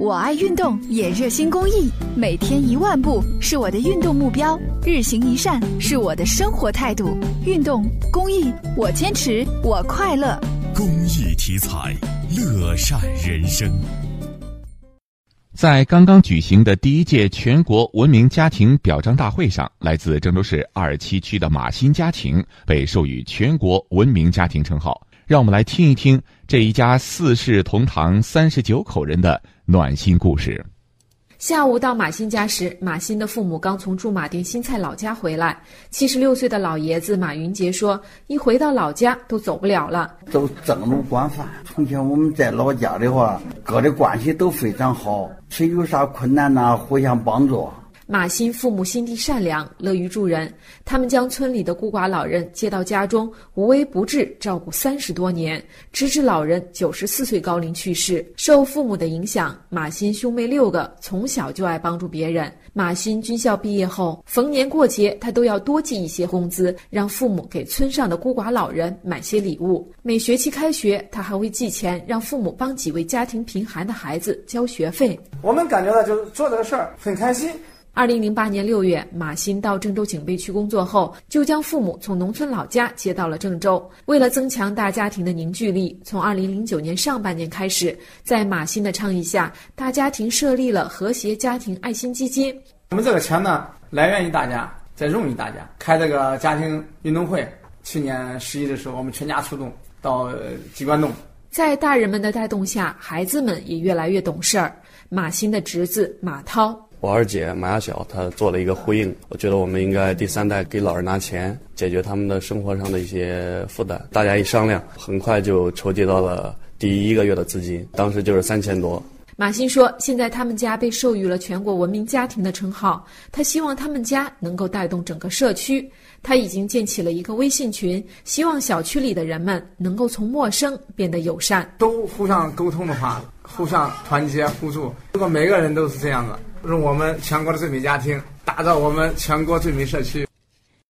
我爱运动，也热心公益。每天一万步是我的运动目标，日行一善是我的生活态度。运动公益，我坚持，我快乐。公益题材，乐善人生。在刚刚举行的第一届全国文明家庭表彰大会上，来自郑州市二七区的马新家庭被授予全国文明家庭称号。让我们来听一听这一家四世同堂三十九口人的暖心故事。下午到马新家时，马新的父母刚从驻马店新蔡老家回来。七十六岁的老爷子马云杰说：“一回到老家都走不了了，都正路管饭。从前我们在老家的话，哥的关系都非常好，谁有啥困难呐，互相帮助。”马新父母心地善良，乐于助人。他们将村里的孤寡老人接到家中，无微不至照顾三十多年，直至老人九十四岁高龄去世。受父母的影响，马新兄妹六个从小就爱帮助别人。马新军校毕业后，逢年过节他都要多寄一些工资，让父母给村上的孤寡老人买些礼物。每学期开学，他还会寄钱让父母帮几位家庭贫寒的孩子交学费。我们感觉到就是做这个事儿很开心。二零零八年六月，马新到郑州警备区工作后，就将父母从农村老家接到了郑州。为了增强大家庭的凝聚力，从二零零九年上半年开始，在马新的倡议下，大家庭设立了和谐家庭爱心基金。我们这个钱呢，来源于大家，在用于大家。开这个家庭运动会，去年十一的时候，我们全家出动到机关洞。在大人们的带动下，孩子们也越来越懂事儿。马新的侄子马涛。我二姐马亚晓，她做了一个呼应。我觉得我们应该第三代给老人拿钱，解决他们的生活上的一些负担。大家一商量，很快就筹集到了第一个月的资金，当时就是三千多。马新说：“现在他们家被授予了全国文明家庭的称号，他希望他们家能够带动整个社区。他已经建起了一个微信群，希望小区里的人们能够从陌生变得友善，都互相沟通的话，互相团结互助。如果每个人都是这样的。是我们全国的最美家庭，打造我们全国最美社区。